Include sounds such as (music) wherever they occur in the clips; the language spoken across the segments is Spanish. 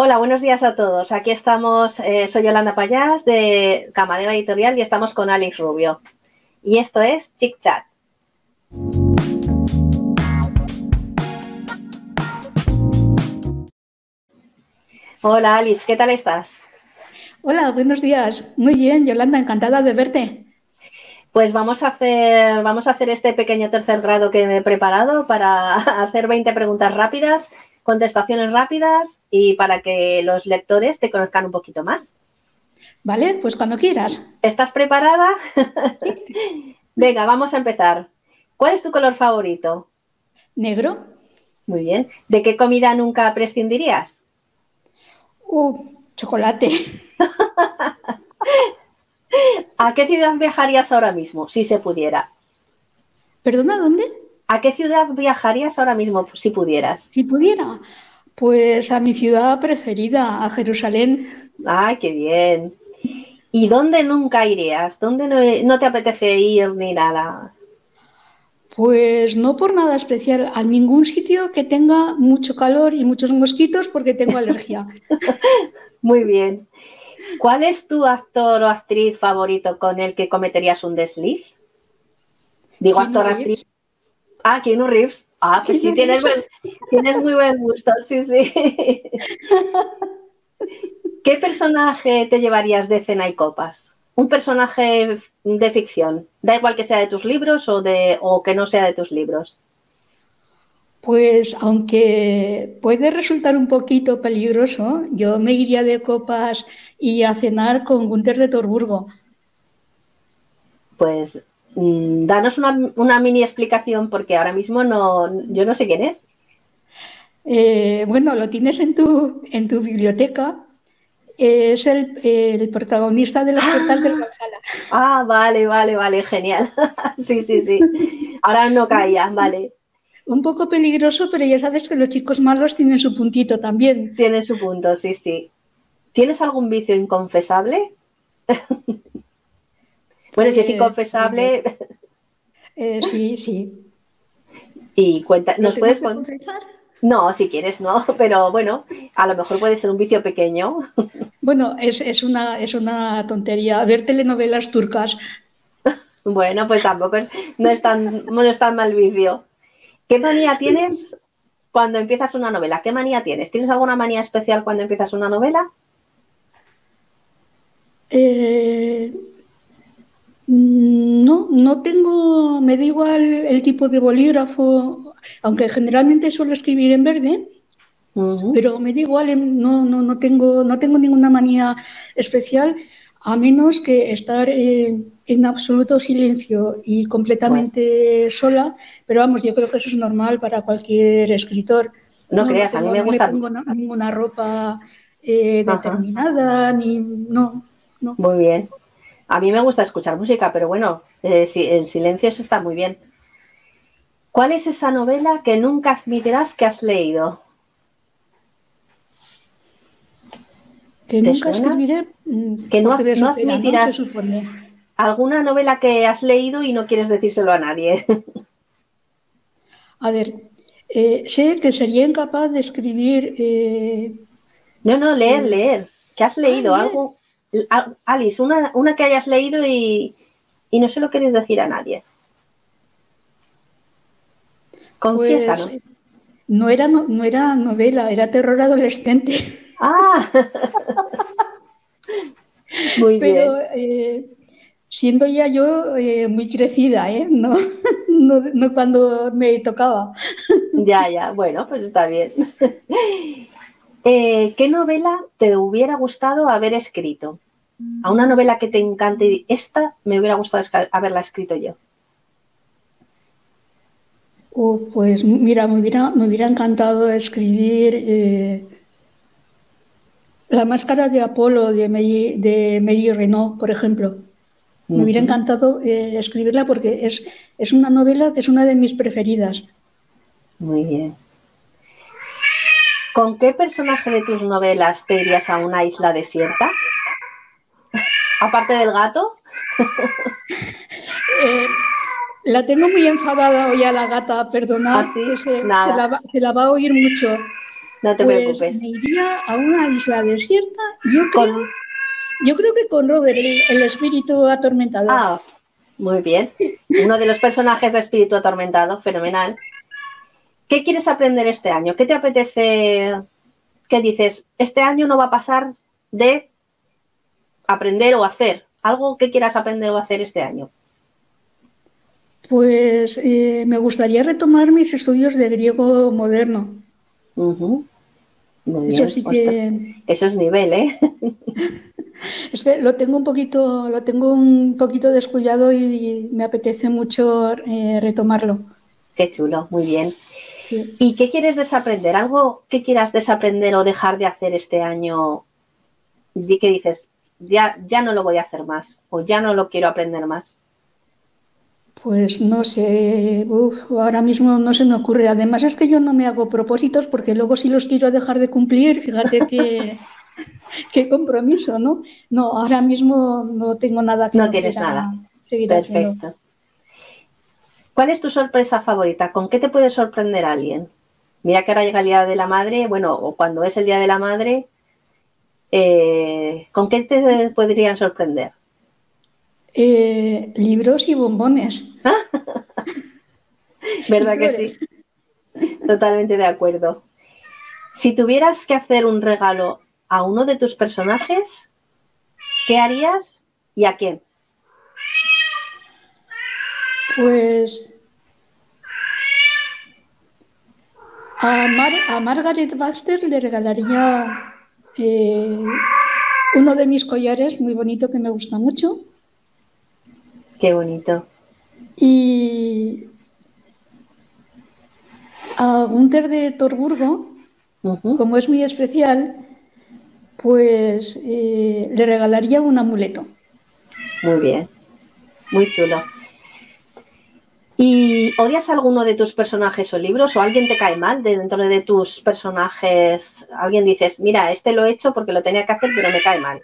Hola, buenos días a todos. Aquí estamos, eh, soy Yolanda Payás de Camadeva Editorial y estamos con Alex Rubio. Y esto es Chick Chat. Hola Alice, ¿qué tal estás? Hola, buenos días. Muy bien, Yolanda, encantada de verte. Pues vamos a hacer, vamos a hacer este pequeño tercer grado que me he preparado para (laughs) hacer 20 preguntas rápidas contestaciones rápidas y para que los lectores te conozcan un poquito más. Vale, pues cuando quieras. ¿Estás preparada? (laughs) Venga, vamos a empezar. ¿Cuál es tu color favorito? Negro. Muy bien. ¿De qué comida nunca prescindirías? Uh, chocolate. (laughs) ¿A qué ciudad viajarías ahora mismo, si se pudiera? ¿Perdona, dónde? ¿A qué ciudad viajarías ahora mismo si pudieras? Si pudiera, pues a mi ciudad preferida, a Jerusalén. ¡Ay, qué bien! ¿Y dónde nunca irías? ¿Dónde no, te apetece ir ni nada? Pues no por nada especial, a ningún sitio que tenga mucho calor y muchos mosquitos porque tengo alergia. (laughs) Muy bien. ¿Cuál es tu actor o actriz favorito con el que cometerías un desliz? Digo actor o actriz Ah, Keanu Reeves. Ah, pues sí, tienes, muy buen gusto, sí, sí. (laughs) ¿Qué personaje te llevarías de cena y copas? Un personaje de ficción. Da igual que sea de tus libros o, de, o que no sea de tus libros. Pues aunque puede resultar un poquito peligroso, yo me iría de copas y a cenar con Gunther de Torburgo. Pues danos una, mini explicación porque ahora mismo no, yo no sé quién es. Eh, bueno, lo tienes en tu, en tu biblioteca. Es el, protagonista de las ah. puertas del Valhalla. Ah, vale, vale, vale, genial. (laughs) sí, sí, sí. Ahora no caía, vale. Un poco peligroso, pero ya sabes que los chicos malos tienen su puntito también. Tienen su punto, sí, sí. ¿Tienes algún vicio inconfesable? (laughs) Bueno, si es inconfesable. Eh, sí, sí. Y cuenta, ¿nos puedes confesar? No, si quieres, no, (laughs) pero bueno, a lo mejor puede ser un vicio pequeño. (laughs) Bueno, es, una, es una tontería ver telenovelas turcas. Bueno, pues tampoco es, no, es tan, no es tan mal vicio. ¿Qué manía tienes cuando empiezas una novela? ¿Qué manía tienes? ¿Tienes alguna manía especial cuando empiezas una novela? Eh, no, no tengo, me da igual el tipo de bolígrafo, aunque generalmente suelo escribir en verde, pero me da igual, em, no, no, no, tengo, no tengo ninguna manía especial, a menos que estar en absoluto silencio y completamente sola, pero vamos, yo creo que eso es normal para cualquier escritor. No, creas, a mí me gusta. No pongo ninguna ropa eh, determinada, ni. No, no. Muy bien. A mí me gusta escuchar música, pero bueno, eh, en silencio está muy bien. ¿Cuál es esa novela que nunca admitirás que has leído? Que nunca escribiré. Mm, que no, admitirás. alguna novela que has leído y no quieres decírselo a nadie. (laughs) a ver, eh, sé que sería incapaz de escribir. Eh, no, no, leer, leer. ¿Qué has leído? Ah, algo Alice, una, una que hayas leído y, no se lo quieres decir a nadie. Confiésalo. Pues, no, era, no, era novela, era terror adolescente. (laughs) Ah, muy Pero, Eh, siendo ya yo eh, muy crecida, ¿eh? No, (laughs) no, no, cuando me tocaba. (laughs) Ya, ya, bueno, pues está bien. Eh, ¿Qué novela te hubiera gustado haber escrito? A una novela que te encante, esta me hubiera gustado haberla escrito yo. Oh, pues mira, me hubiera, me hubiera encantado escribir eh, La máscara de Apolo de Mary, de Renault, por ejemplo. Me hubiera encantado eh, escribirla porque es, es una novela que es una de mis preferidas. Muy bien. ¿Con qué personaje de tus novelas te irías a una isla desierta? Aparte del gato. (laughs) Eh, la tengo muy enfadada hoy a la gata, perdonad, ¿Ah, se, la va, a oír mucho. No te Pues preocupes. me iría a una isla desierta. Yo creo, Con- yo creo que con Robert, el, el espíritu atormentado. Ah, muy bien. Uno de los personajes de Espíritu Atormentado, fenomenal. ¿Qué quieres aprender este año? ¿Qué te apetece? ¿Qué dices? Este año no va a pasar de aprender o hacer. Algo que quieras aprender o hacer este año. Pues eh, me gustaría retomar mis estudios de griego moderno. Muy Eso bien. sí Ostras, que Eso es nivel, ¿eh? (laughs) lo tengo un poquito, lo tengo un poquito descuidado y me apetece mucho eh, retomarlo. Qué chulo, muy bien. Sí. ¿Y qué quieres desaprender? ¿Algo que quieras desaprender o dejar de hacer este año? Que dices, ya, ya no lo voy a hacer más o ya no lo quiero aprender más. Pues no sé, uf, ahora mismo no se me ocurre. Además es que yo no me hago propósitos porque luego si los quiero dejar de cumplir, fíjate que (laughs) qué compromiso, ¿no? No, ahora mismo no tengo nada que No no tienes nada. haciendo. Perfecto. ¿Cuál es tu sorpresa favorita? ¿Con qué te puede sorprender alguien? Mira que ahora llega el Día de la Madre, bueno, o cuando es el Día de la Madre, eh, ¿con qué te podrían sorprender? Eh, libros y bombones. (laughs) ¿Verdad Y que flores. sí? Totalmente de acuerdo. Si tuvieras que hacer un regalo a uno de tus personajes, ¿qué harías y a quién? Pues a, Mar- a Margaret Baxter le regalaría eh, uno de mis collares muy bonito que me gusta mucho. Qué bonito. Y a Gunther de Torburgo, como es muy especial, pues eh, le regalaría un amuleto. Muy bien. Muy chulo. ¿Y odias a alguno de tus personajes o libros? ¿O alguien te cae mal de dentro de tus personajes? Alguien dices, mira, este lo he hecho porque lo tenía que hacer, pero me cae mal.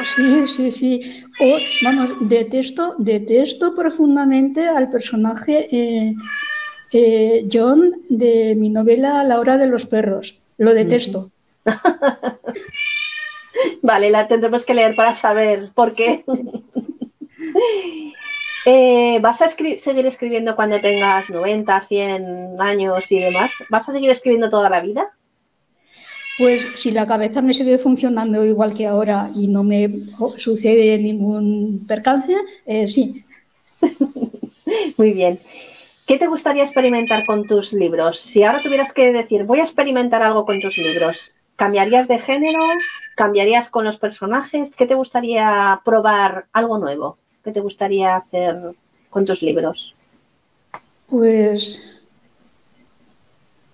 Oh, sí, sí, sí. O, vamos, detesto, detesto profundamente al personaje eh, eh, John de mi novela La hora de los perros. Lo detesto. (laughs) Vale, la tendremos que leer para saber por qué. (laughs) Eh, ¿Vas a escri- seguir escribiendo cuando tengas 90, 100 años y demás? ¿Vas a seguir escribiendo toda la vida? Pues si la cabeza me sigue funcionando igual que ahora y no me sucede ningún percance, eh, sí. (laughs) Muy bien. ¿Qué te gustaría experimentar con tus libros? Si ahora tuvieras que decir, voy a experimentar algo con tus libros, ¿cambiarías de género? ¿Cambiarías con los personajes? ¿Qué te gustaría probar algo nuevo? ¿Qué te gustaría hacer con tus libros? Pues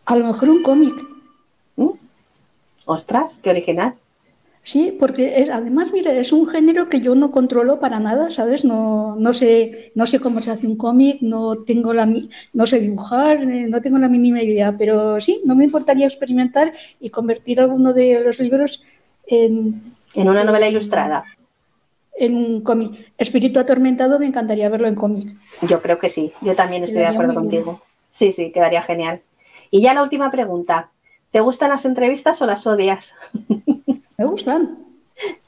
a lo mejor un cómic. ¿Mm? Ostras, qué original. Sí, porque es- además, mira, es un género que yo no controlo para nada, ¿sabes? No, no sé, no sé cómo se hace un cómic, no tengo la, no sé dibujar, eh, no tengo la mínima idea, pero sí, no me importaría experimentar y convertir alguno de los libros en, En una novela ilustrada. En un cómic. Espíritu atormentado, me encantaría verlo en cómic. Yo creo que sí. Yo también estoy de acuerdo bien. contigo. Sí, sí, quedaría genial. Y ya la última pregunta. ¿Te gustan las entrevistas o las odias? Me gustan,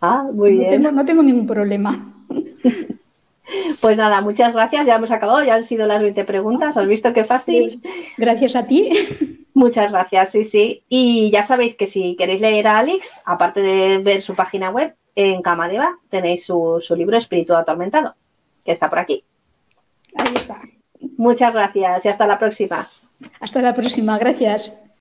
Ah, muy no bien. tengo, no tengo ningún problema. Pues nada, muchas gracias. Ya hemos acabado. Ya han sido las 20 preguntas. ¿Has visto qué fácil? Gracias a ti. Muchas gracias, sí, sí. Y ya sabéis que si queréis leer a Alex, aparte de ver su página web, en Camadeva tenéis su, su libro Espíritu Atormentado, que está por aquí. Ahí está. Muchas gracias y hasta la próxima. Hasta la próxima, gracias.